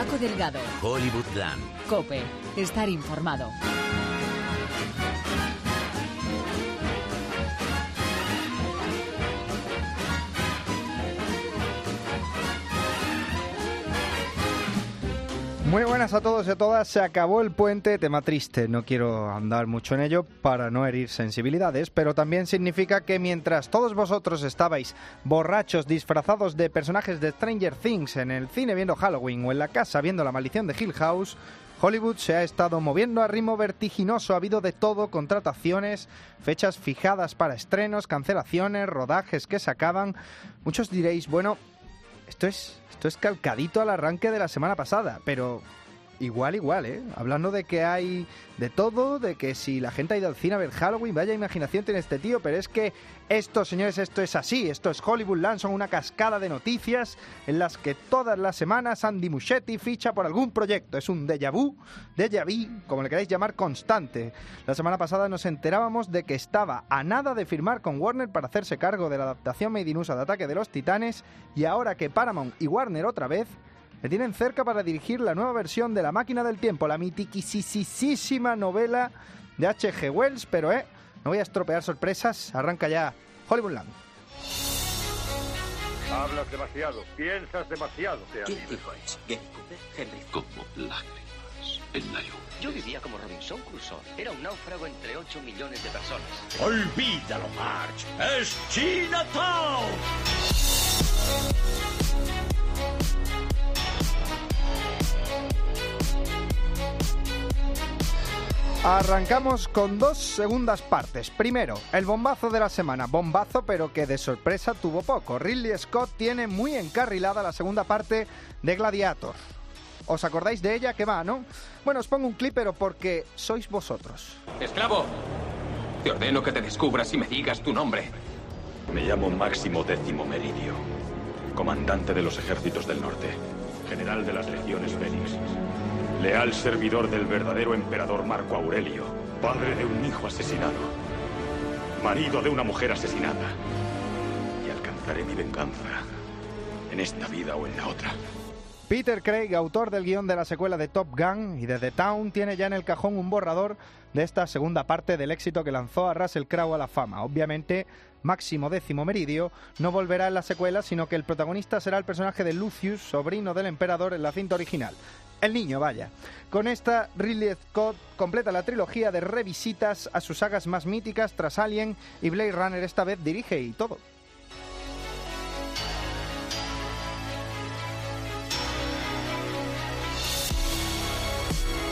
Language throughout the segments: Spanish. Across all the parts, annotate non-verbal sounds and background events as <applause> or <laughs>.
Paco Delgado. Hollywoodland. Cope. Estar informado. Muy buenas a todos y a todas. Se acabó el puente, tema triste. No quiero andar mucho en ello para no herir sensibilidades, pero también significa que mientras todos vosotros estabais borrachos, disfrazados de personajes de Stranger Things en el cine viendo Halloween o en la casa viendo La maldición de Hill House, Hollywood se ha estado moviendo a ritmo vertiginoso. Ha habido de todo, contrataciones, fechas fijadas para estrenos, cancelaciones, rodajes que se acaban. Muchos diréis, bueno, esto es, esto es calcadito al arranque de la semana pasada, pero igual, igual, ¿eh? Hablando de que hay de todo, de que si la gente ha ido al cine a ver Halloween, vaya imaginación tiene este tío, pero es que esto, señores, esto es así, esto es Hollywoodland, son una cascada de noticias en las que todas las semanas Andy Muschietti ficha por algún proyecto, es un déjà vu, déjà vu, como le queráis llamar, constante. La semana pasada nos enterábamos de que estaba a nada de firmar con Warner para hacerse cargo de la adaptación Made in USA de Ataque de los Titanes, y ahora que Paramount y Warner otra vez le tienen cerca para dirigir la nueva versión de La Máquina del Tiempo, la mitiquisísima novela de H.G. Wells, pero eh, no voy a estropear sorpresas, arranca ya Hollywoodland. Hablas demasiado, piensas demasiado. Te. Henry Como lágrimas en la lluvia. Yo vivía como Robinson Crusoe. Era un náufrago entre 8 millones de personas. Olvídalo, Marge. Es Chinatown. Arrancamos con dos segundas partes. Primero, el bombazo de la semana. Bombazo, pero que de sorpresa tuvo poco. Ridley Scott tiene muy encarrilada la segunda parte de Gladiator. ¿Os acordáis de ella? Que va, ¿no? Bueno, os pongo un clip, pero porque sois vosotros. ¡Esclavo! Te ordeno que te descubras y me digas tu nombre. Me llamo Máximo Décimo Meridio, comandante de los ejércitos del norte, general de las legiones Félix, leal servidor del verdadero emperador Marco Aurelio, padre de un hijo asesinado, marido de una mujer asesinada, y alcanzaré mi venganza en esta vida o en la otra. Peter Craig, autor del guion de la secuela de Top Gun y de The Town, tiene ya en el cajón un borrador de esta segunda parte del éxito que lanzó a Russell Crowe a la fama. Obviamente, Máximo Décimo Meridio no volverá en la secuela, sino que el protagonista será el personaje de Lucius, sobrino del emperador en la cinta original. El niño, vaya. Con esta, Ridley Scott completa la trilogía de revisitas a sus sagas más míticas tras Alien y Blade Runner. Esta vez dirige y todo.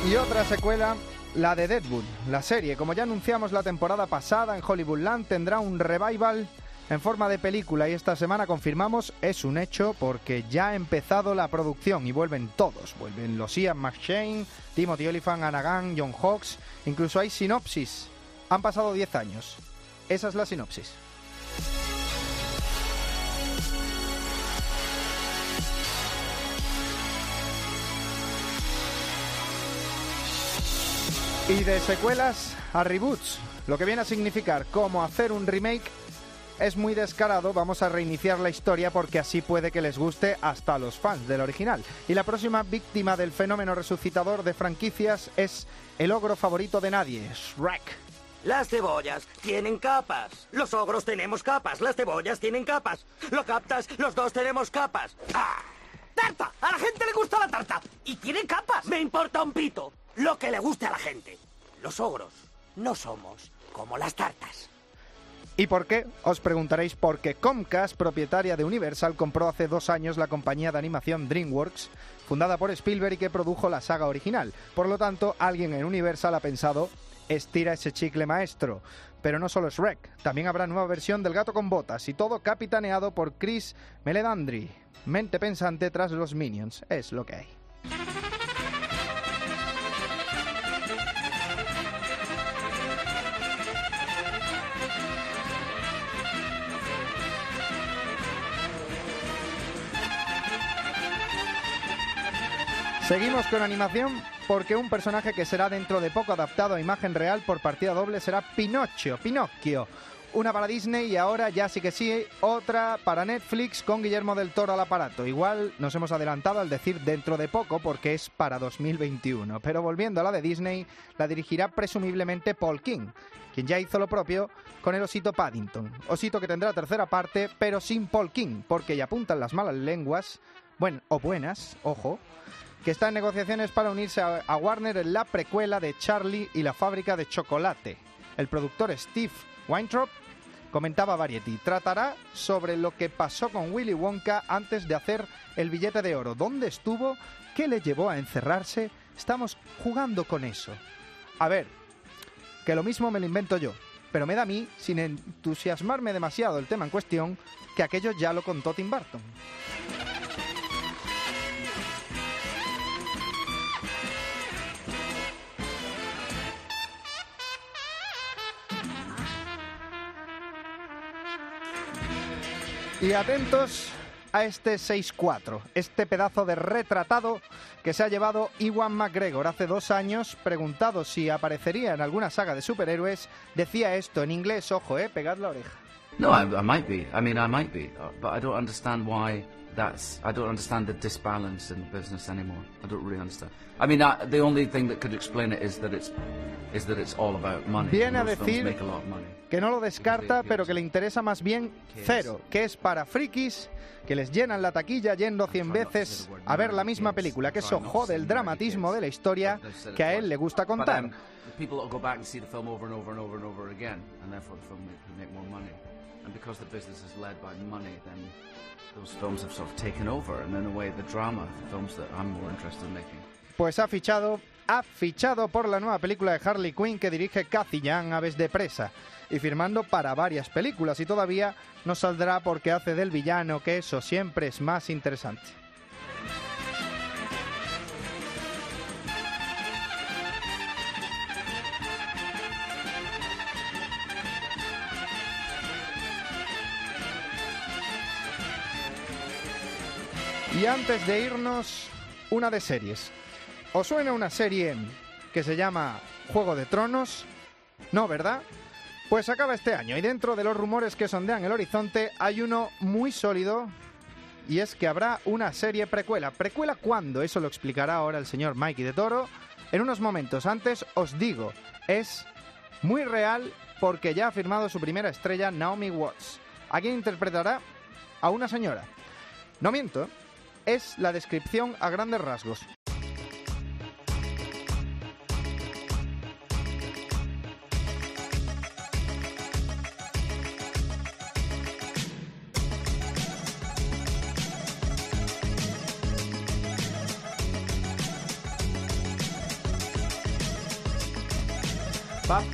Y otra secuela, la de Deadwood. La serie, como ya anunciamos la temporada pasada en Hollywoodland, tendrá un revival en forma de película y esta semana confirmamos es un hecho porque ya ha empezado la producción y vuelven todos. Vuelven los Ian McShane, Timothy Olyphant, Anagan, John Hawkes, incluso hay sinopsis. Han pasado 10 años. Esa es la sinopsis. Y de secuelas a reboots, lo que viene a significar cómo hacer un remake es muy descarado, vamos a reiniciar la historia porque así puede que les guste hasta a los fans del original. Y la próxima víctima del fenómeno resucitador de franquicias es el ogro favorito de nadie, Shrek. Las cebollas tienen capas. Los ogros tenemos capas. Las cebollas tienen capas. ¿Lo captas? Los dos tenemos capas. ¡Ah! ¡Tarta! A la gente le gusta la tarta. Y tiene capas. Me importa un pito. Lo que le guste a la gente. Los ogros no somos como las tartas. ¿Y por qué? Os preguntaréis por qué Comcast, propietaria de Universal, compró hace dos años la compañía de animación DreamWorks, fundada por Spielberg y que produjo la saga original. Por lo tanto, alguien en Universal ha pensado, estira ese chicle maestro. Pero no solo Shrek, también habrá nueva versión del gato con botas y todo capitaneado por Chris Meledandri. Mente pensante tras los Minions, es lo que hay. Seguimos con animación porque un personaje que será dentro de poco adaptado a imagen real por partida doble será Pinocho, Pinocchio, una para Disney y ahora ya sí que sí, otra para Netflix con Guillermo del Toro al aparato. Igual nos hemos adelantado al decir dentro de poco porque es para 2021. Pero volviendo a la de Disney, la dirigirá presumiblemente Paul King, quien ya hizo lo propio con el osito Paddington. Osito que tendrá tercera parte, pero sin Paul King, porque ya apuntan las malas lenguas, bueno, o buenas, ojo, que está en negociaciones para unirse a, Warner en la precuela de Charlie y la fábrica de chocolate. El productor Steve Weintraub comentaba Variety, tratará sobre lo que pasó con Willy Wonka antes de hacer el billete de oro. ¿Dónde estuvo? ¿Qué le llevó a encerrarse? Estamos jugando con eso. A ver, que lo mismo me lo invento yo, pero me da a mí, sin entusiasmarme demasiado el tema en cuestión, que aquello ya lo contó Tim Burton. Y atentos a este 6-4, este pedazo de retratado que se ha llevado Iwan McGregor hace dos años, preguntado si aparecería en alguna saga de superhéroes, decía esto en inglés, ojo, eh, pegad la oreja. No, I, I might be. I mean, I might be, uh, but I don't understand why that's. I don't understand the disbalance in the business anymore. I don't really understand. I mean, uh, the only thing that could explain it is that it's is that it's all about money. Viene a decir make a lot of money. que no lo descarta, pero que le interesa más bien cero, que es para frikis que les llenan la taquilla yendo 100 veces a ver la misma película, que eso jode el dramatismo de la historia que a él le gusta contar. And because the business is led by money, then those films have sort of taken over, and in a way, the drama, the films that I'm more interested in making. Pues ha fichado, ha fichado por la nueva película de Harley Quinn que dirige Cathy Young, Aves de Presa, y firmando para varias películas, y todavía no saldrá porque hace del villano, que eso siempre es más interesante. Y antes de irnos, una de series. ¿Os suena una serie que se llama Juego de Tronos? No, ¿verdad? Pues acaba este año y dentro de los rumores que sondean el horizonte hay uno muy sólido y es que habrá una serie precuela. ¿Precuela cuándo? Eso lo explicará ahora el señor Mikey de Toro. En unos momentos antes os digo, es muy real porque ya ha firmado su primera estrella Naomi Watts. ¿A quién interpretará? A una señora. No miento, es la descripción a grandes rasgos.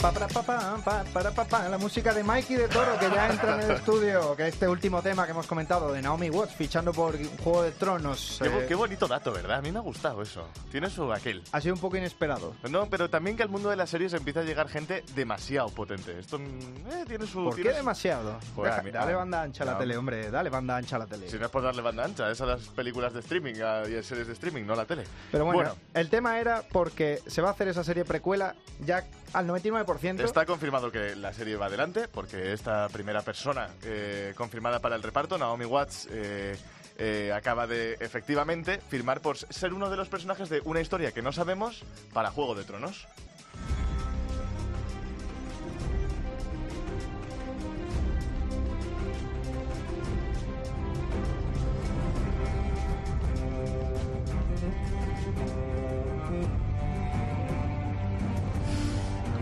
Pa, pa, pa, pa, pa, pa, para, pa, la música de Mikey de Toro que ya entra en el <laughs> estudio, que este último tema que hemos comentado de Naomi Watts fichando por Juego de Tronos Qué, eh, qué bonito dato, ¿verdad? A mí me ha gustado eso. Tiene su aquel. ha sido un poco inesperado. No, pero también que al mundo de las series empieza a llegar gente demasiado potente. Esto mm, eh, tiene su... ¿Por tiene qué su- demasiado? Joder, Deja- dale banda ancha a la tele, hombre, dale banda ancha a la tele. Si no es por darle banda ancha, es a las películas de streaming a- y a series de streaming, no a la tele. Pero bueno, el tema era porque se va a hacer esa serie precuela ya al 99%. Está confirmado que la serie va adelante, porque esta primera persona eh, confirmada para el reparto, Naomi Watts, eh, eh, acaba de efectivamente firmar por ser uno de los personajes de una historia que no sabemos para Juego de Tronos.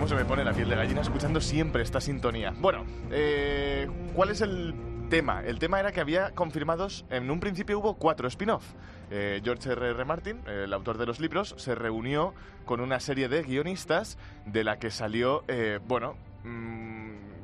¿Cómo se me pone la piel de gallina escuchando siempre esta sintonía? Bueno, eh, ¿cuál es el tema? El tema era que había confirmados, en un principio hubo cuatro spin-off. Eh, George R. R. Martin, el autor de los libros, se reunió con una serie de guionistas de la que salió, eh, bueno, mm,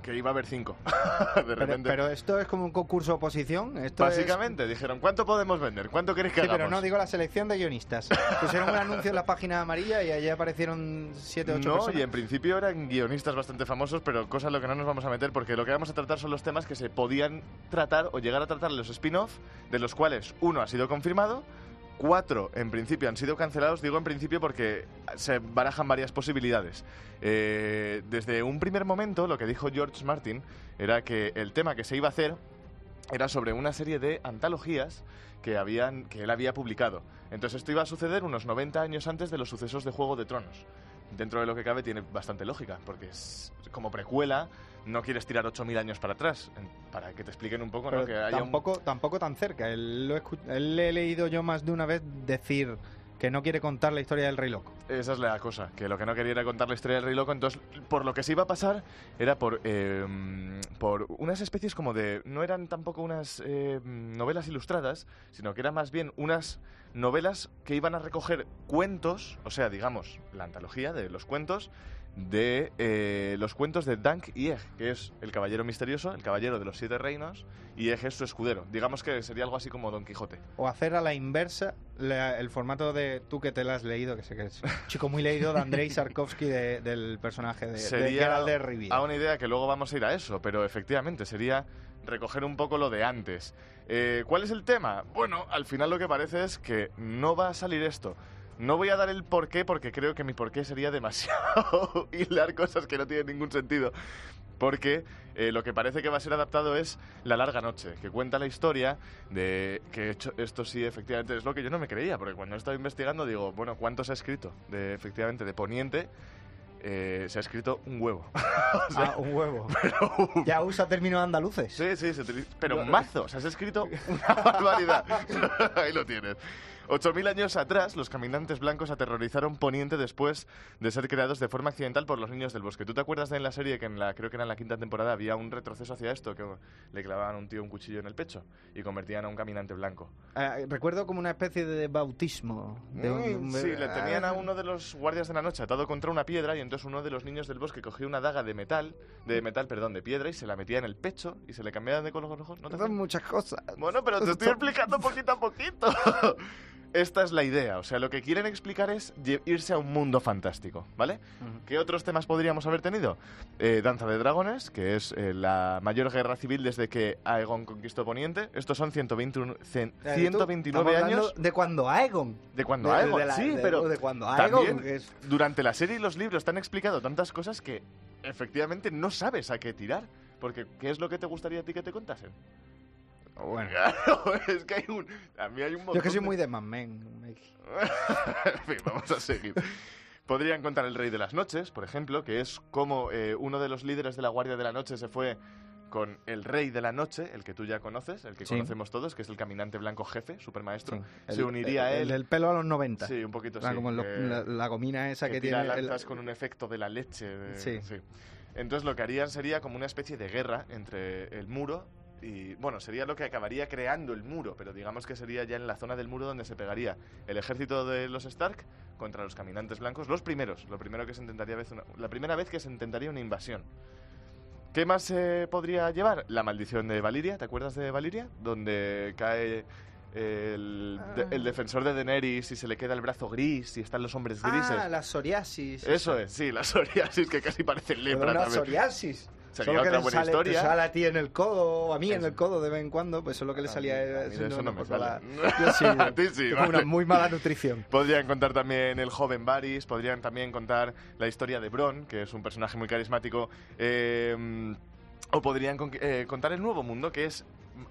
que iba a haber cinco. <laughs> de Pero, repente. pero esto es como un concurso oposición. Esto es- Básicamente, dijeron, ¿cuánto podemos vender? ¿Cuánto queréis que Sí, hagamos? pero no digo la selección de guionistas. Pusieron un anuncio en la página amarilla y allí aparecieron siete o ocho No, personas. y en principio eran guionistas bastante famosos, pero cosa en lo que no nos vamos a meter, porque lo que vamos a tratar son los temas que se podían tratar o llegar a tratar en los spin-off, de los cuales uno ha sido confirmado, cuatro en principio han sido cancelados. Digo en principio porque se barajan varias posibilidades. Eh, desde un primer momento, lo que dijo George Martin era que el tema que se iba a hacer era sobre una serie de antologías que, habían, que él había publicado. Entonces esto iba a suceder unos 90 años antes de los sucesos de Juego de Tronos. Dentro de lo que cabe tiene bastante lógica, porque es como precuela, no quieres tirar 8.000 años para atrás, para que te expliquen un poco, ¿no? Que haya tampoco, tampoco tan cerca. Él, lo él le he leído yo más de una vez decir que no quiere contar la historia del Rey Loco. Esa es la cosa, que lo que no quería era contar la historia del Rey Loco, entonces por lo que se iba a pasar era por, em, por unas especies como de... no eran tampoco unas em, novelas ilustradas, sino que eran más bien unas novelas que iban a recoger cuentos, o sea, digamos, la antología de los cuentos de eh, los cuentos de Dank y que es el caballero misterioso, el caballero de los siete reinos, y Egg es su escudero. Digamos que sería algo así como Don Quijote. O hacer a la inversa el formato de tú que te la has leído, que sé que es chico muy leído, de Andrei Sarkovsky del personaje de, sería de Rivia. A una idea que luego vamos a ir a eso, pero efectivamente sería recoger un poco lo de antes. Eh, ¿Cuál es el tema? Bueno, al final lo que parece es que no va a salir esto. No voy a dar el porqué porque creo que mi porqué sería <laughs> demasiado hilar cosas que no tienen ningún sentido. Porque eh, lo que parece que va a ser adaptado es La larga noche, que cuenta la historia de que esto sí efectivamente es lo que yo no me creía, porque cuando he estado investigando digo, bueno, ¿cuánto se ha escrito de efectivamente de Poniente? Eh, se ha escrito un huevo. <laughs> ah, un huevo. Ya usa términos andaluces. Sí, sí, pero un mazo. O sea, se ha escrito una <laughs> barbaridad. <laughs> Ahí lo tienes. 8.000 años atrás, los caminantes blancos aterrorizaron Poniente después de ser creados de forma accidental por los niños del bosque. ¿Tú te acuerdas de en la serie que en la creo que era en la quinta temporada había un retroceso hacia esto que le clavaban a un tío un cuchillo en el pecho y convertían a un caminante blanco? Eh, recuerdo como una especie de bautismo. Mm, sí, le tenían a uno de los guardias de la noche atado contra una piedra y entonces uno de los niños del bosque cogió una daga de metal, de metal, perdón, de piedra y se la metía en el pecho y se le cambiaban de color ojos. ¿No te Son muchas cosas. Bueno, pero te estoy explicando poquito a poquito. <laughs> Esta es la idea, o sea, lo que quieren explicar es irse a un mundo fantástico, ¿vale? ¿Qué otros temas podríamos haber tenido? Eh, Danza de Dragones, que es eh, la mayor guerra civil desde que Aegon conquistó Poniente. Estos son 121, 129 años. ¿De cuando Aegon? De cuando Aegon, sí, pero. De cuando Aegon. Durante la serie y los libros te han explicado tantas cosas que efectivamente no sabes a qué tirar. Porque, ¿qué es lo que te gustaría a ti que te contasen? Bueno. <laughs> es que hay un. A mí hay un montón. Yo que soy muy de Man <laughs> en fin, vamos a seguir. Podrían contar El Rey de las Noches, por ejemplo, que es como eh, uno de los líderes de la Guardia de la Noche se fue con el Rey de la Noche, el que tú ya conoces, el que conocemos todos, que es el caminante blanco jefe, supermaestro. Se uniría a él. El pelo a los 90. Sí, un poquito ah, Como la, gomina esa que, tiene. lanzas con un efecto de la leche. sí. Entonces lo que harían sería como una especie de guerra entre el muro y bueno, sería lo que acabaría creando el muro, pero digamos que sería ya en la zona del muro donde se pegaría el ejército de los Stark contra los caminantes blancos, los primeros, lo primero que se intentaría vez la primera vez que se intentaría una invasión. ¿Qué más se podría llevar? La maldición de Valiria, ¿te acuerdas de Valiria? Donde cae el, ah. el, defensor de Daenerys y se le queda el brazo gris y están los hombres grises. Ah, la psoriasis. Eso es, sí, la psoriasis que casi parece lepra. La psoriasis. Solo que otra buena sale, historia. sale a ti en el codo, o a mí en el codo de vez en cuando, pues eso es lo que le salía. A eso no, me sale. sí, <laughs> a ti sí. Una muy mala nutrición. Podrían contar también el joven Varys, podrían también contar la historia de Bron, que es un personaje muy carismático. Eh, o podrían eh, contar el nuevo mundo, que es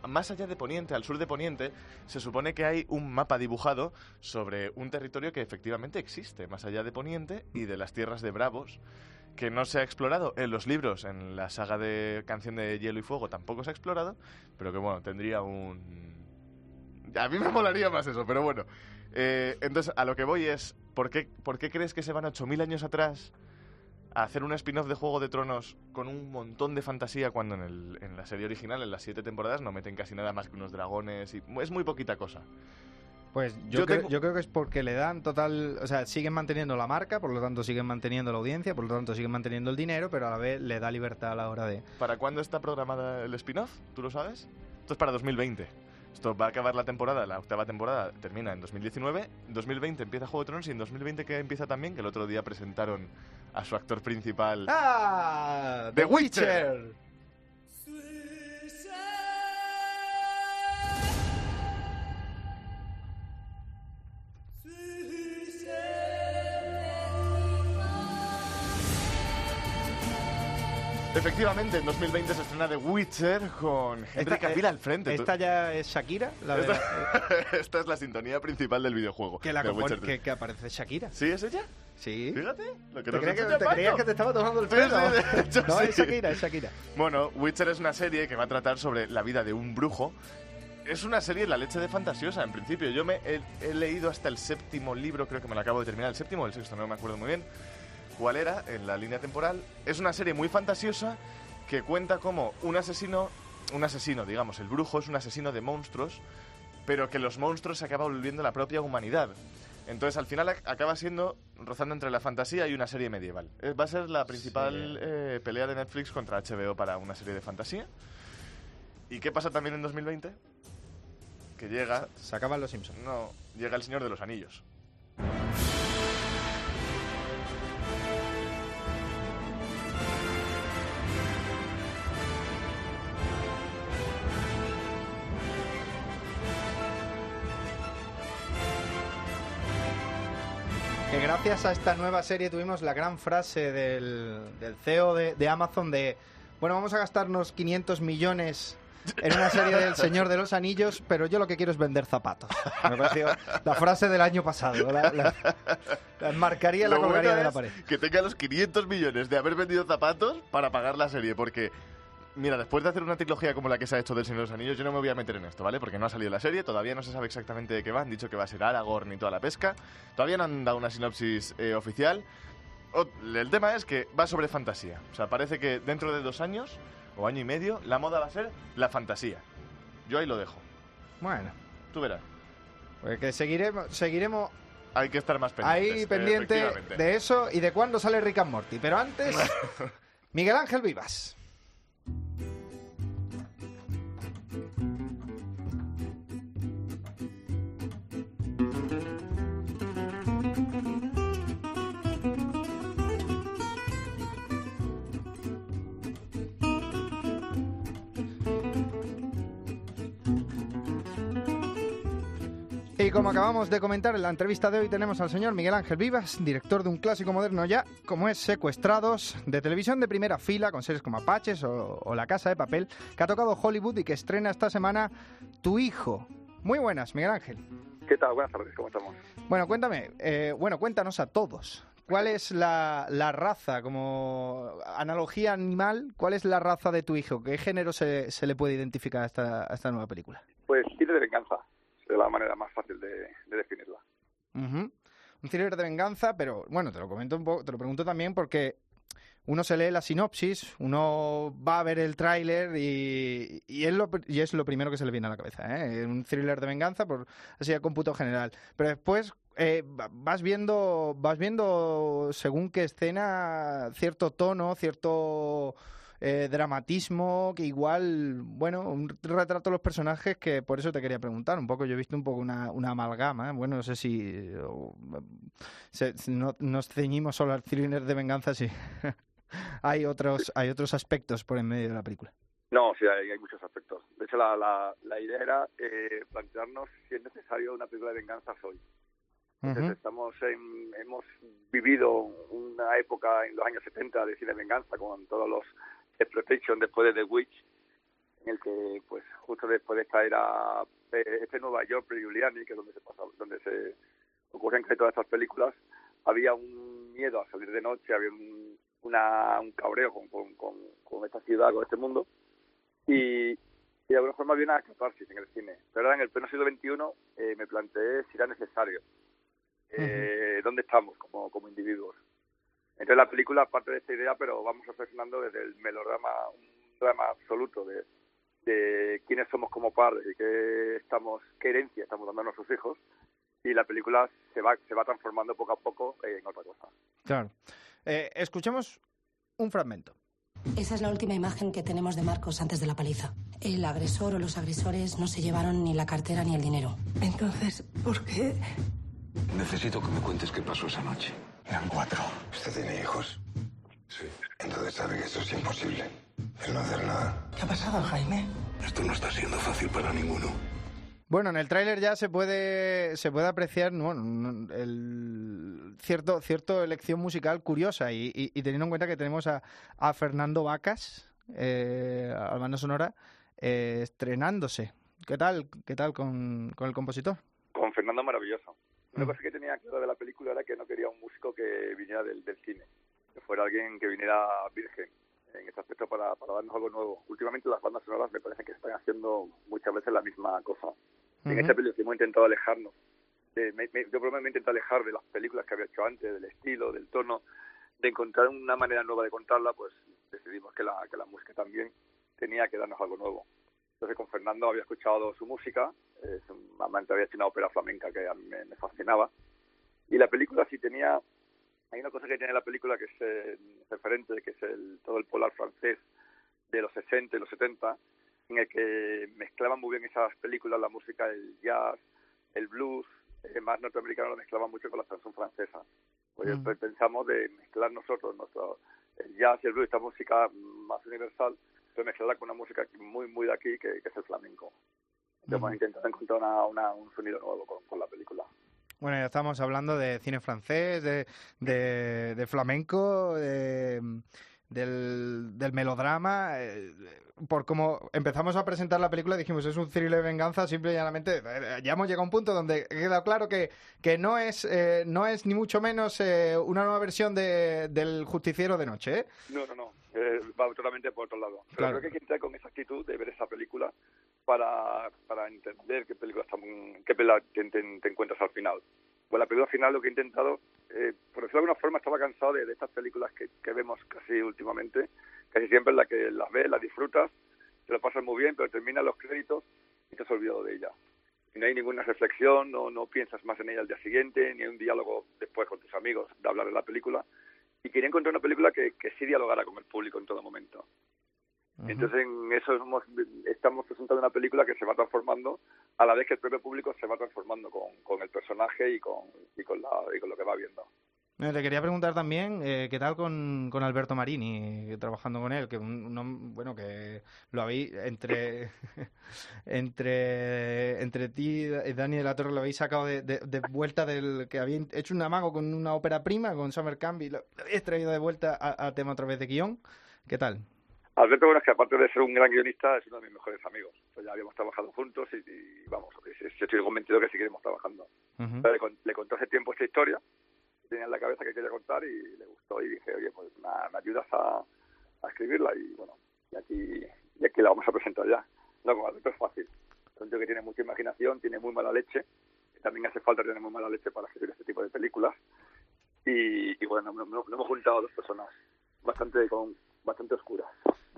más allá de Poniente, al sur de Poniente, se supone que hay un mapa dibujado sobre un territorio que efectivamente existe, más allá de Poniente y de las tierras de Bravos que no se ha explorado en los libros, en la saga de Canción de Hielo y Fuego tampoco se ha explorado, pero que bueno, tendría un... A mí me molaría más eso, pero bueno. Eh, entonces, a lo que voy es, ¿por qué, ¿por qué crees que se van 8.000 años atrás a hacer un spin-off de Juego de Tronos con un montón de fantasía cuando en, en la serie original, en las siete temporadas, no meten casi nada más que unos dragones y es muy poquita cosa? Pues yo, creo, yo creo que es porque le dan total, o sea, siguen manteniendo la marca, por lo tanto siguen manteniendo la audiencia, por lo tanto siguen manteniendo el dinero, pero a la vez le da libertad a la hora de... ¿Para cuándo está programada el spin-off? ¿Tú lo sabes? Esto es para 2020. Esto va a acabar la temporada, la octava temporada termina en 2019, en 2020 empieza Juego de Tronos y en 2020 que empieza también, que el otro día presentaron a su actor principal... ¡Ah! ¡The Witcher! Efectivamente, en 2020 se estrena The Witcher con Henry Esta- Cavill eh, al frente. ¿Esta ya es Shakira? La de- Esta, <laughs> esta es la sintonía principal del videojuego. que, la The compone- Witcher 3. que, que aparece Shakira. ¿Sí es ella? Sí. Fíjate, lo que ¿Te que, te creías que te estaba tomando el pelo? sí, de hecho, <laughs> no, es. Shakira, es Shakira. Bueno, Witcher es una serie que va a tratar sobre la vida de un brujo. Es una serie en la leche de fantasiosa, en principio. Yo me he, he leído hasta el séptimo libro, creo que me lo acabo de terminar, el séptimo o el sexto, no me acuerdo muy bien cuál era en la línea temporal. Es una serie muy fantasiosa que cuenta como un asesino, un asesino, digamos, el brujo es un asesino de monstruos, pero que los monstruos se acaban volviendo la propia humanidad. Entonces al final ac- acaba siendo rozando entre la fantasía y una serie medieval. Eh, Va a ser la principal eh, pelea de Netflix contra HBO para una serie de fantasía. ¿Y qué pasa también en 2020? Que llega... Se acaban los Simpsons. No, llega el Señor de los Anillos. Gracias a esta nueva serie tuvimos la gran frase del, del CEO de, de Amazon de, bueno, vamos a gastarnos 500 millones en una serie del Señor de los Anillos, pero yo lo que quiero es vender zapatos. Me pareció la frase del año pasado. La, la- la enmarcaría y la colgaría bueno de la pared. Que tenga los 500 millones de haber vendido zapatos para pagar la serie, porque... Mira, después de hacer una trilogía como la que se ha hecho del Señor de los Anillos, yo no me voy a meter en esto, ¿vale? Porque no ha salido la serie, todavía no se sabe exactamente de qué va. Han dicho que va a ser Aragorn y toda la pesca. Todavía no han dado una sinopsis eh, oficial. O- el tema es que va sobre fantasía. O sea, parece que dentro de dos años o año y medio, la moda va a ser la fantasía. Yo ahí lo dejo. Bueno, Tú verás. pues que seguiremos, seguiremos Hay que estar más pendientes. ahí pendiente efectivamente. de eso y de cuándo sale Rick and Morty. Pero antes, <laughs> Miguel Ángel Vivas. Como acabamos de comentar en la entrevista de hoy, tenemos al señor Miguel Ángel Vivas, director de un clásico moderno ya, como es Secuestrados, de televisión de primera fila, con series como Apaches o, o La Casa de Papel, que ha tocado Hollywood y que estrena esta semana Tu Hijo. Muy buenas, Miguel Ángel. ¿Qué tal? Buenas tardes, ¿cómo estamos? Bueno, cuéntame, eh, bueno, cuéntanos a todos. ¿Cuál es la, la raza, como analogía animal, cuál es la raza de tu hijo? ¿Qué género se, se le puede identificar a esta, a esta nueva película? Pues tire de venganza, es la manera más fácil de, de. Un thriller de venganza, pero bueno, te lo comento un poco, te lo pregunto también porque uno se lee la sinopsis, uno va a ver el tráiler y, es lo, y es lo primero que se le viene a la cabeza, ¿eh? Un thriller de venganza, por así a cómputo general. Pero después eh, va- vas viendo, vas viendo según qué escena cierto tono, cierto eh, dramatismo, que igual, bueno, un retrato de los personajes que por eso te quería preguntar un poco. Yo he visto un poco una, una amalgama, bueno, no sé si o, se- no, nos ceñimos solo al thriller de venganza, sí. <laughs> hay otros hay otros aspectos por en medio de la película. No, sí, hay, hay muchos aspectos. De hecho, la, la, la idea era eh, plantearnos si es necesario una película de venganza hoy. Entonces, estamos en- hemos vivido una época en los años 70 de cine de venganza con todos los exploitation después de The Witch, en el que, pues, justo después de esta era eh, este Nueva York pre-Giuliani, que es donde se pasa, donde se ocurren casi todas estas películas, había un miedo a salir de noche, había un, una, un cabreo con, con, con, con esta ciudad, con este mundo, y, y de alguna forma había una catarsis en el cine. Pero ahora en el pleno siglo XXI eh, me planteé si era necesario. Eh, ¿Dónde estamos como, como individuos? Entonces la película parte de esta idea, pero vamos reflexionando desde el melodrama, un drama absoluto de, de quiénes somos como padres y qué, estamos, qué herencia estamos dando a nuestros hijos. Y la película se va, se va transformando poco a poco en otra cosa. Claro. Eh, escuchemos un fragmento. Esa es la última imagen que tenemos de Marcos antes de la paliza. El agresor o los agresores no se llevaron ni la cartera ni el dinero. Entonces, ¿por qué? Necesito que me cuentes qué pasó esa noche. Eran cuatro. ¿Usted tiene hijos? Sí. Entonces sabe que esto es imposible. El no hacer nada. ¿Qué ha pasado, Jaime? Esto no está siendo fácil para ninguno. Bueno, en el tráiler ya se puede se puede apreciar bueno, el cierto cierto elección musical curiosa y, y, y teniendo en cuenta que tenemos a, a Fernando Vacas eh, al banda sonora eh, estrenándose. ¿Qué tal? ¿Qué tal con, con el compositor? Con Fernando maravilloso. Una cosa que tenía claro de la película era que no quería un músico que viniera del, del cine, que fuera alguien que viniera virgen en este aspecto para, para darnos algo nuevo. Últimamente las bandas sonoras me parece que están haciendo muchas veces la misma cosa. En esta película hemos intentado alejarnos. De, me, me, yo menos me he intentado alejar de las películas que había hecho antes, del estilo, del tono, de encontrar una manera nueva de contarla, pues decidimos que la, que la música también tenía que darnos algo nuevo. Entonces con Fernando había escuchado su música, es un amante había hecho una ópera flamenca que a mí me, me, fascinaba. Y la película sí tenía, hay una cosa que tiene la película que es eh, referente, que es el, todo el polar francés de los 60 y los 70, en el que mezclaban muy bien esas películas, la música, el jazz, el blues, eh, más norteamericano lo mezclaban mucho con la canción francesa. Pues mm. pensamos de mezclar nosotros nuestro, el jazz y el blues, esta música más universal, pero mezclarla con una música muy, muy de aquí, que, que es el flamenco. Hemos intentado encontrar una, una, un sonido nuevo con, con, la película. Bueno, ya estamos hablando de cine francés, de, de, de flamenco, de, del, del melodrama. Eh, por como empezamos a presentar la película, dijimos es un thriller de venganza, simple y llanamente. Eh, ya hemos llegado a un punto donde queda claro que, que no, es, eh, no es ni mucho menos eh, una nueva versión de, del Justiciero de Noche. ¿eh? No, no, no. Eh, va totalmente por otro lado. Pero claro. creo que hay que entrar con esa actitud de ver esa película para, para entender qué película, qué película te, encuentras al final. Pues la película final lo que he intentado, eh, por decirlo de alguna forma, estaba cansado de, estas películas que, que, vemos casi últimamente, casi siempre la que las ves, las disfrutas, te lo pasas muy bien, pero terminan los créditos y te has olvidado de ella. Y no hay ninguna reflexión, no, no piensas más en ella al día siguiente, ni un diálogo después con tus amigos de hablar de la película. Y quería encontrar una película que, que sí dialogara con el público en todo momento. Uh -huh. Entonces en eso somos, estamos presentando una película que se va transformando a la vez que el propio público se va transformando con, con el personaje y con, y, con la, y con lo que va viendo. Eh, te quería preguntar también eh, qué tal con, con Alberto Marini, trabajando con él, que un, un, bueno que lo habéis entre <laughs> entre entre ti y Dani de la Torre lo habéis sacado de, de, de, vuelta del que habéis hecho un amago con una ópera prima con Summer Camp y lo habéis traído de vuelta a, a tema otra vez de guion. ¿Qué tal? Alberto, bueno, es que aparte de ser un gran guionista, es uno de mis mejores amigos. Pues ya habíamos trabajado juntos y, y vamos, yo estoy convencido que seguiremos trabajando. Uh -huh. le, le conté hace tiempo esta historia tenía en la cabeza que quería contar y le gustó y dije, oye, pues me, me ayudas a, a, escribirla y bueno, y aquí, y aquí la vamos a presentar ya. No, como Alberto es fácil. Es un tío que tiene mucha imaginación, tiene muy mala leche, que también hace falta tener muy mala leche para escribir este tipo de películas. Y, y bueno, nos no, no hemos juntado dos personas bastante con bastante oscuras.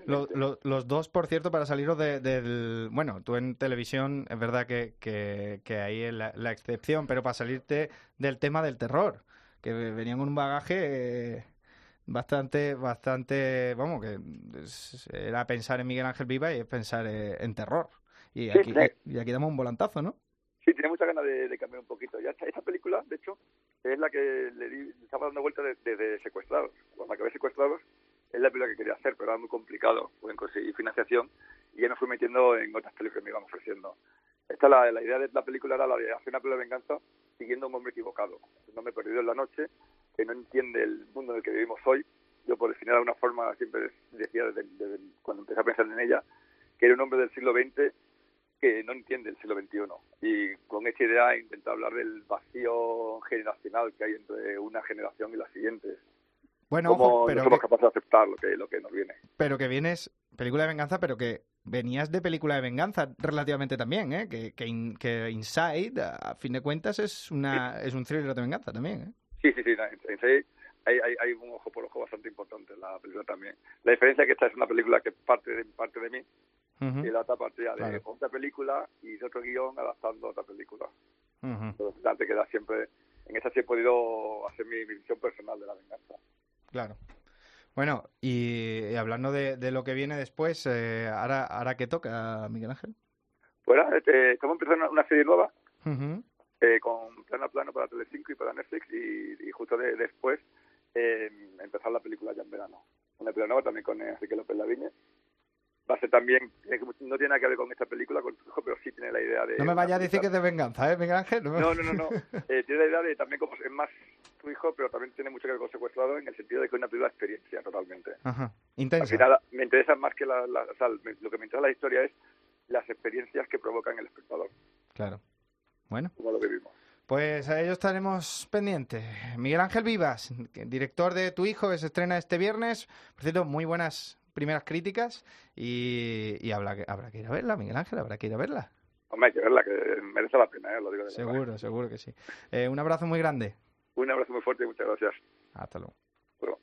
Lo, lo, los dos, por cierto, para saliros de, del... Bueno, tú en televisión es verdad que, que, que ahí es la, la, excepción, pero para salirte del tema del terror que venían con un bagaje eh, bastante, bastante, vamos, que era pensar en Miguel Ángel Viva y es pensar eh, en terror. Y aquí, sí, y aquí damos un volantazo, ¿no? Sí, tenía muchas ganas de, de, cambiar un poquito. Ya esta, esta, película, de hecho, es la que le di, estaba dando vuelta desde de, de secuestrados. Cuando acabé secuestrados, es la película que quería hacer, pero era muy complicado conseguir financiación y ya me fui metiendo en otras películas que me iban ofreciendo. Esta la, la idea de la película era la de hacer una película de venganza siguiendo a un hombre equivocado. Un hombre perdido en la noche, que no entiende el mundo en el que vivimos hoy. Yo, por definir de alguna forma, siempre decía desde, cuando empecé a pensar en ella, que era un hombre del siglo XX que no entiende el siglo XXI. Y con esa idea he intentado hablar del vacío generacional que hay entre una generación y las siguientes. Bueno, Cómo ojo, pero no somos que, capaces de aceptar lo que, lo que nos viene. Pero que vienes, película de venganza, pero que venías de película de venganza relativamente también, ¿eh? Que, que, in, que Inside, a fin de cuentas, es una sí. es un thriller de venganza también, ¿eh? Sí, sí, sí. Inside hay, hay, hay, un ojo por ojo bastante importante en la película también. La diferencia es que esta es una película que parte de, parte de mí uh -huh. y la otra parte ya de claro. otra película y de otro guion adaptando a otra película. Uh -huh. Entonces, te queda siempre... En esta sí he podido hacer mi, mi visión personal de la venganza. Claro. Bueno, y, y hablando de, de, lo que viene después, eh, ¿ahora, ¿ahora qué toca, Miguel Ángel? Bueno, este, estamos empezando una serie nueva uh -huh. eh, con plano a plano para Telecinco y para Netflix y, y justo de, después eh, empezar la película ya en verano. Una película nueva también con Enrique López Laviña. Va a ser también eh, no tiene nada que ver con esta película, con tu hijo, pero sí tiene la idea de... No me vaya a decir que es de venganza, ¿eh, Miguel Ángel? No, me- No, no, no, no. Eh, tiene la idea de también como es más tu hijo, pero también tiene mucho que ver con secuestrado en el sentido de que es una película de experiencia totalmente. Ajá, Al intensa. final me interesa más que la, la- o sea, me- lo que me interesa la historia es las experiencias que provocan el espectador, Claro. Bueno, como lo vivimos. pues a ello estaremos pendientes. Miguel Ángel Vivas, que- director de Tu Hijo, que se estrena este viernes. Por cierto, muy buenas primeras críticas y, y habrá, que, habrá que ir a verla, Miguel Ángel, habrá que ir a verla. Hombre, hay que verla, que merece la pena, ¿eh? lo digo de verdad. Seguro, seguro que sí. Eh, un abrazo muy grande. Un abrazo muy fuerte y muchas gracias. Hasta luego. Hasta luego.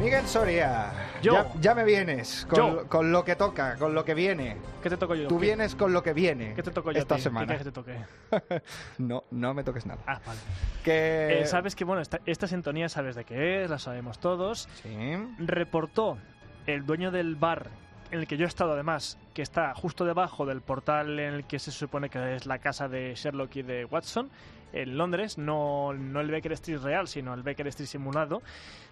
Miguel Soria, Yo. Ya, ya me vienes con, Yo. lo- con lo que toca, con lo que viene. ¿Qué te toco yo? Tú ¿Qué- vienes con lo que viene. ¿Qué te toco yo esta semana? ¿Qué que te toque? <laughs> no, no me toques nada. Ah, vale. Que Eh, sabes que, bueno, esta, esta sintonía sabes de qué es, la sabemos todos. Reportó el dueño del bar en el que yo he estado, además, que está justo debajo del portal en el que se supone que es la casa de Sherlock y de Watson, en Londres, no, no el Baker Street real, sino el Baker Street simulado.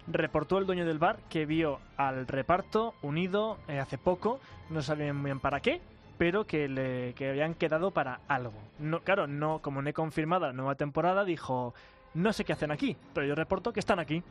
Reportó el dueño del bar que vio al reparto unido eh, hace poco, no sabían bien para qué, pero que, le, que habían quedado para algo. No, claro, no, como no he confirmado la nueva temporada, dijo, no sé qué hacen aquí, pero yo reporto que están aquí.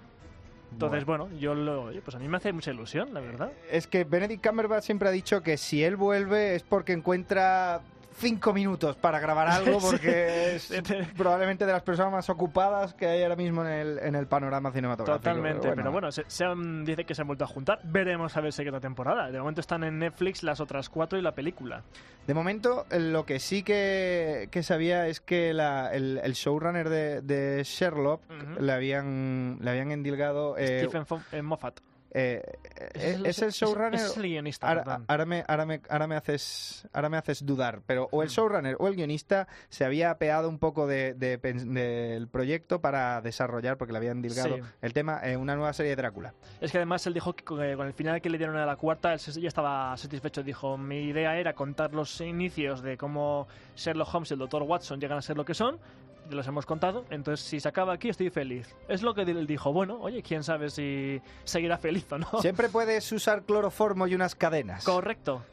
Entonces, bueno, yo lo, oye, pues a mí me hace mucha ilusión, la verdad. Es que Benedict Cumberbatch siempre ha dicho que si él vuelve es porque encuentra cinco minutos para grabar algo <laughs> porque es probablemente de las personas más ocupadas que hay ahora mismo en el, en el panorama cinematográfico. Totalmente, pero bueno, se, se han- dice que se han vuelto a juntar. Veremos a ver si otra temporada. De momento están en Netflix las otras cuatro y la película. De momento, eh, lo que sí que, que sabía es que la- el, el showrunner de, de Sherlock le habían le habían endilgado. eh, Stephen eh, Moffat. Eh, Ese ¿es, es el showrunner? es el guionista, Ahora, ahora me, ahora, me, ahora me haces ahora me haces dudar, pero o el showrunner o el guionista se había apeado un poco de, de del proyecto para desarrollar, porque le habían endilgado Sí. el tema, eh, una nueva serie de Drácula. Es que además él dijo que con con el final que le dieron a la cuarta, él ya estaba satisfecho. Dijo, mi idea era contar los inicios de cómo Sherlock Holmes y el Dr. Watson llegan a ser lo que son. Los hemos contado, entonces si se acaba aquí estoy feliz. Es lo que él dijo, bueno, oye, quién sabe si seguirá feliz o no. <laughs> Siempre puedes usar cloroformo y unas cadenas. Correcto.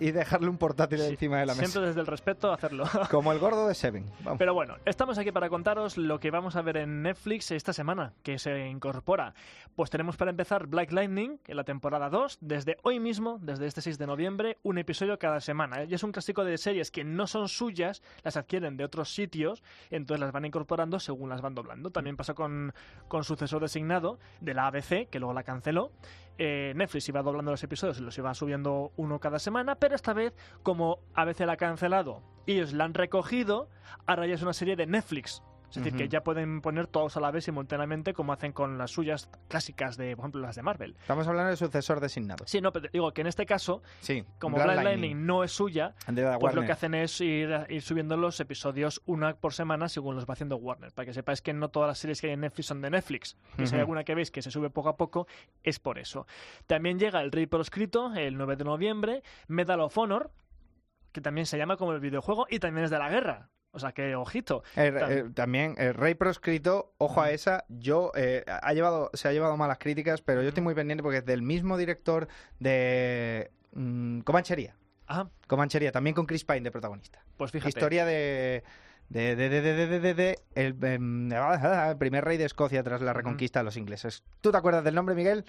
Y, dejarle un portátil encima de la mesa. Siempre desde el respeto hacerlo. <laughs> Como el gordo de Seven. Vamos. Pero bueno, estamos aquí para contaros lo que vamos a ver en Netflix esta semana, que se incorpora. Pues tenemos para empezar Black Lightning, en la temporada 2, desde hoy mismo, desde este 6 de noviembre, un episodio cada semana. Y es un clásico de series que no son suyas, las adquieren de otros sitios, entonces las van incorporando según las van doblando. También pasó con, con Sucesor Designado de la ABC, que luego la canceló. Eh, Netflix iba doblando los episodios y los iba subiendo uno cada semana, pero esta vez, como ABC la ha cancelado y ellos la han recogido, ahora ya es una serie de Netflix. Es decir, que ya pueden poner todos a la vez simultáneamente, como hacen con las suyas clásicas de, por ejemplo, las de Marvel. Estamos hablando de sucesor designado. Sí, no, pero digo que en este caso, Sí, como Black Black Lightning. Lightning no es suya, pues lo que hacen es ir, ir subiendo los episodios una por semana según los va haciendo Warner. Para que sepáis que no todas las series que hay en Netflix son de Netflix. Y si hay alguna que veis que se sube poco a poco, es por eso. También llega el Rey proscrito el 9 de noviembre, Medal of Honor, que también se llama como el videojuego y también es de la guerra. O sea que, ojito. El- también el Rey proscrito, ojo a esa, yo eh, ha llevado, se ha llevado malas críticas, pero yo estoy muy pendiente porque es del mismo director de mm, Comanchería. Ajá. Comanchería, también con Chris Pine de protagonista. Pues fíjate. Historia de de, de, de, de, de, de- de- de- el, em, <laughs> el primer rey de Escocia tras la reconquista de los ingleses. ¿Tú te acuerdas del nombre, Miguel?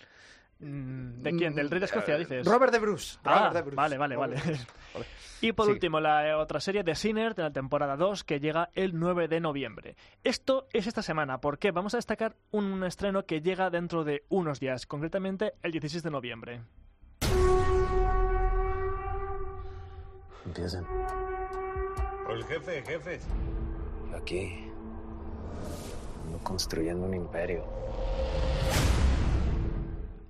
Mm, ¿De quién? ¿Del Rey de Escocia, dices? Robert de Bruce. Ah, Robert de Bruce. vale, vale, vale. Robert Bruce. <laughs> Y por Sí. último, la eh, otra serie de Sinner de la temporada 2 que llega el 9 de noviembre. Esto es esta semana, porque vamos a destacar un estreno que llega dentro de unos días, concretamente el 16 de noviembre. Empiecen. El jefe, jefe. Aquí. Ando construyendo un imperio.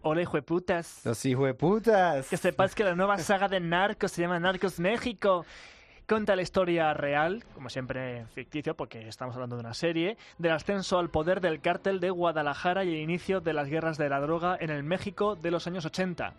Hola, hijo de putas. Los hijueputas. Que sepáis que la nueva saga de Narcos se llama Narcos México. Cuenta la historia real, como siempre ficticio, porque estamos hablando de una serie, del ascenso al poder del cártel de Guadalajara y el inicio de las guerras de la droga en el México de los años 80.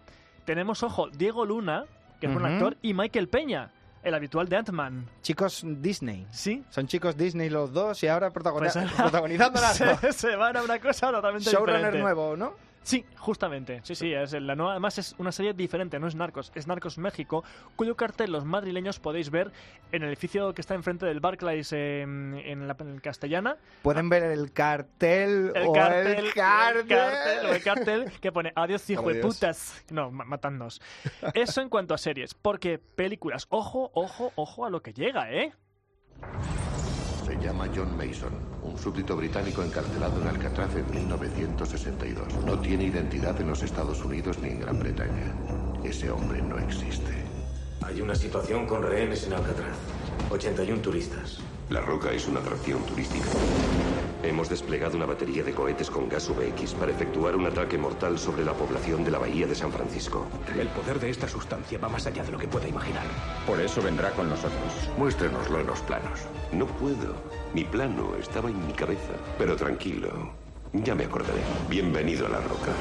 Tenemos, ojo, Diego Luna, que es un actor, y Michael Peña, el habitual de Ant-Man. Chicos Disney. Sí. Son chicos Disney los dos y ahora protagoni- Pues, <laughs> protagonizando algo. se, se van a una cosa totalmente Showrunner diferente. nuevo, ¿no? Sí, justamente. Sí, sí, es la nueva. Además es una serie diferente, no es Narcos, es Narcos México, cuyo cartel los madrileños podéis ver en el edificio que está enfrente del Barclays eh, en, la en Castellana. Pueden ver el cartel El o cartel, el cartel. el cartel, o el cartel que pone adiós hijo de putas. No, ma- matadnos. Eso en cuanto a series, porque películas, ojo, ojo, ojo a lo que llega, ¿eh? Se llama John Mason, un súbdito británico encarcelado en Alcatraz en 1962. No tiene identidad en los Estados Unidos ni en Gran Bretaña. Ese hombre no existe. Hay una situación con rehenes en Alcatraz. 81 turistas. La roca es una atracción turística. Hemos desplegado una batería de cohetes con gas VX para efectuar un ataque mortal sobre la población de la bahía de San Francisco. El poder de esta sustancia va más allá de lo que pueda imaginar. Por eso vendrá con nosotros. Muéstrenoslo en los planos. No puedo. Mi plano estaba en mi cabeza. Pero tranquilo. Ya me acordaré. Bienvenido a la roca.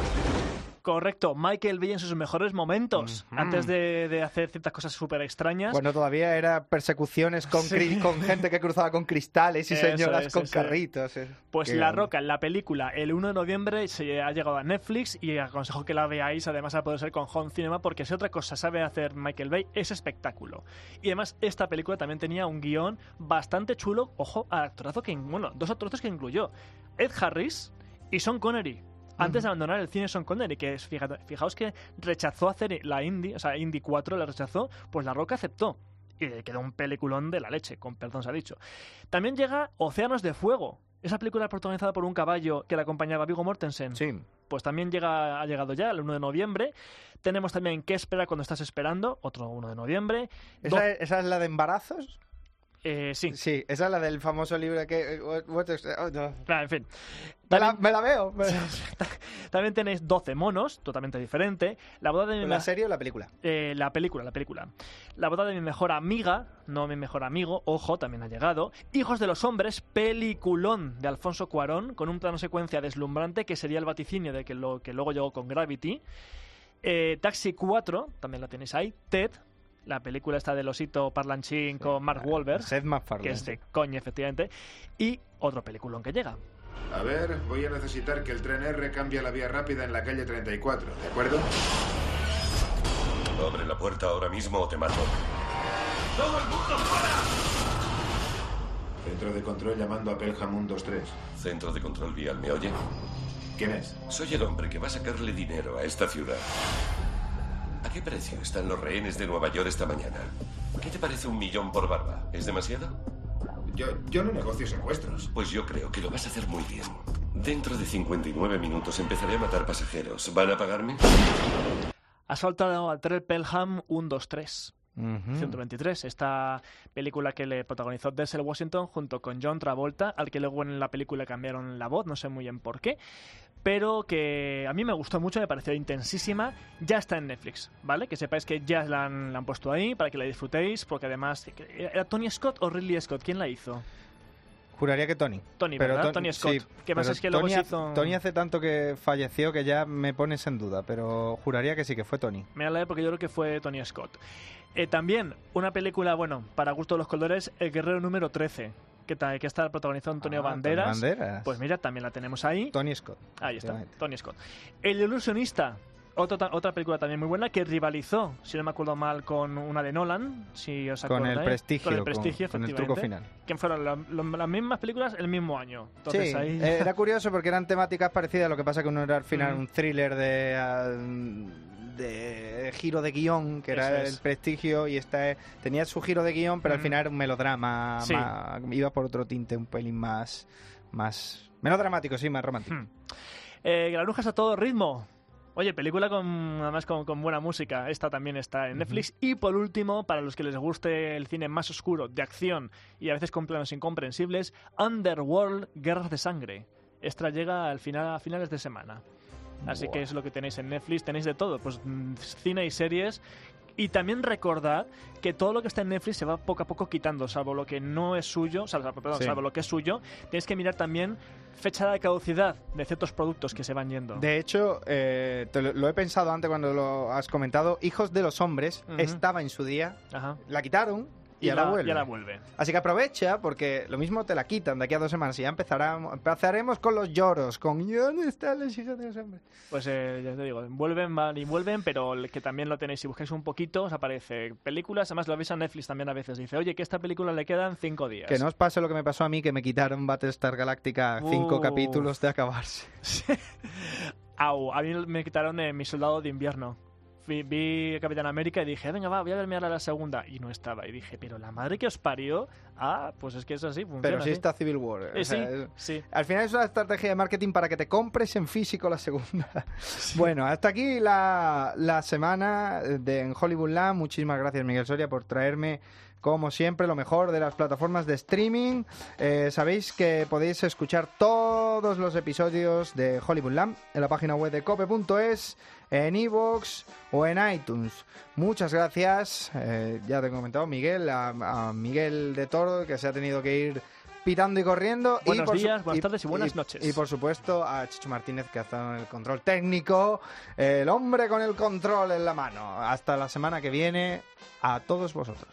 Correcto, Michael Bay en sus mejores momentos, antes de, de hacer ciertas cosas súper extrañas. Cuando todavía era persecuciones con, cri- Sí. con gente que cruzaba con cristales y Eso señoras es, con es. carritos. Pues Qué La grande. Roca, la película, el 1 de noviembre se ha llegado a Netflix y aconsejo que la veáis, además a poder ser con Home Cinema, porque si otra cosa sabe hacer Michael Bay es espectáculo. Y además esta película también tenía un guion bastante chulo, ojo, al actorazo que, bueno, dos actorazos que incluyó, Ed Harris y Sean Connery. Antes de abandonar el cine Sean Connery, que es, fíjate- fijaos que rechazó hacer la Indie, o sea, Indie 4 la rechazó, pues La Roca aceptó. Y le quedó un peliculón de la leche, con perdón se ha dicho. También llega Océanos de Fuego, esa película protagonizada por un caballo que le acompañaba a Viggo Mortensen. Sí. Pues también llega, ha llegado ya el 1 de noviembre. Tenemos también ¿Qué espera cuando estás esperando? Otro 1 de noviembre. ¿Esa, Do- es- esa es la de embarazos? Eh, sí. Sí, esa es la del famoso libro que... eh, what- what is- oh, no. En fin. Me la, me la veo. me- <laughs> También tenéis 12 monos, totalmente diferente. La boda de mi ¿La serie o la película? Eh, la película, la película. La boda de mi mejor amiga, no mi mejor amigo, ojo, también ha llegado. Hijos de los hombres, peliculón de Alfonso Cuarón, con un plano secuencia deslumbrante que sería el vaticinio de que, lo, que luego llegó con Gravity. Eh, Taxi 4, también la tenéis ahí. Ted, la película esta del osito parlanchín con Mark Wahlberg, Seth MacFarlane. que es de coña, efectivamente. Y otro peliculón que llega. A ver, voy a necesitar que el tren R cambie a la vía rápida en la calle 34, ¿de acuerdo? Abre la puerta ahora mismo o te mato. ¡Todo el mundo fuera! Centro de control llamando a Pelham 123. Centro de control vial, ¿me oye? ¿Quién es? Soy el hombre que va a sacarle dinero a esta ciudad. ¿A qué precio están los rehenes de Nueva York esta mañana? ¿Qué te parece un millón por barba? ¿Es demasiado? Yo, yo no negocio secuestros. Pues yo creo que lo vas a hacer muy bien. Dentro de 59 minutos empezaré a matar pasajeros. ¿Van a pagarme? Ha soltado al tren Pelham 123. Ujú. 123, esta película que le protagonizó Denzel Washington junto con John Travolta, al que luego en la película cambiaron la voz, no sé muy bien por qué, pero que a mí me gustó mucho, me pareció intensísima, ya está en Netflix, ¿vale? Que sepáis que ya la han, la han puesto ahí para que la disfrutéis, porque además, ¿era Tony Scott o Ridley Scott? ¿Quién la hizo? Juraría que Tony. Tony, ¿verdad? Ton- Tony Scott. sí, que más pero es que luego Tony, hizo... Tony hace tanto que falleció que ya me pones en duda, pero juraría que sí que fue Tony. Me da porque yo creo que fue Tony Scott. Eh, también, una película, bueno, para gusto de los colores, El Guerrero número 13, que, que está protagonizado Antonio Ah, Tony Banderas. Banderas. Pues mira, también la tenemos ahí. Tony Scott. Ahí está, efectivamente. Tony Scott. El ilusionista. Otra, otra película también muy buena que rivalizó, si no me acuerdo mal, con una de Nolan, si os Con el acordáis. prestigio, Con el con- prestigio, con el truco efectivamente. Que fueron la- las mismas películas el mismo año. Entonces sí, ahí... eh, era <laughs> curioso porque eran temáticas parecidas, lo que pasa que uno era al final Mm. un thriller de, ah, de giro de guion, que era el es. prestigio, y esta tenía su giro de guion, pero al final era un melodrama, Sí. más- iba por otro tinte un pelín más, más menos dramático, sí, más romántico. Hmm. Eh, Granujas a todo ritmo. Oye, película con además con, con buena música. Esta también está en Netflix. Y por último, para los que les guste el cine más oscuro, de acción y a veces con planos incomprensibles, Underworld, Guerras de Sangre. Esta llega al final, a finales de semana. Así que es lo que tenéis en Netflix. Tenéis de todo, pues mm, cine y series Y también recordad que todo lo que está en Netflix se va poco a poco quitando, salvo lo que no es suyo, salvo, perdón, Sí. salvo lo que es suyo. Tienes que mirar también fecha de caducidad de ciertos productos que se van yendo. De hecho, eh, te lo, lo he pensado antes cuando lo has comentado. Hijos de los Hombres estaba en su día, Ajá. la quitaron y, Y ahora la- vuelve. y ahora vuelve. Así que aprovecha porque lo mismo te la quitan de aquí a dos semanas y ya empezará, empezaremos con los lloros, con ¿y dónde están los hijos de los hombres? Pues eh, ya te digo, vuelven, van y vuelven, pero el que también lo tenéis, si buscáis un poquito, os aparece películas, además lo avisa Netflix también a veces, dice, oye, que esta película le quedan cinco días. Que no os pase lo que me pasó a mí, que me quitaron Battlestar Galactica cinco capítulos de acabarse. <laughs> Au, a mí me quitaron eh, mi soldado de invierno. Vi, vi Capitán América y dije, venga, va, voy a verme ahora la segunda. Y no estaba. Y dije, pero la madre que os parió. Ah, pues es que es así, funciona. Pero sí así. está Civil War. o Eh, sea, sí, es- sí. Al final es una estrategia de marketing para que te compres en físico la segunda. <laughs> Bueno, hasta aquí la, la semana de en Hollywoodland. Muchísimas gracias, Miguel Soria, por traerme, como siempre, lo mejor de las plataformas de streaming. Eh, Sabéis que podéis escuchar todos los episodios de Hollywoodland en la página web de cope.es, en iVoox o en iTunes. Muchas gracias. eh, ya te he comentado, Miguel, a, a Miguel de Toro, que se ha tenido que ir pitando y corriendo. Buenos y por su- días, buenas tardes y buenas noches. Y por supuesto a Chicho Martínez, que ha estado en el control técnico, el hombre con el control en la mano. Hasta la semana que viene, a todos vosotros.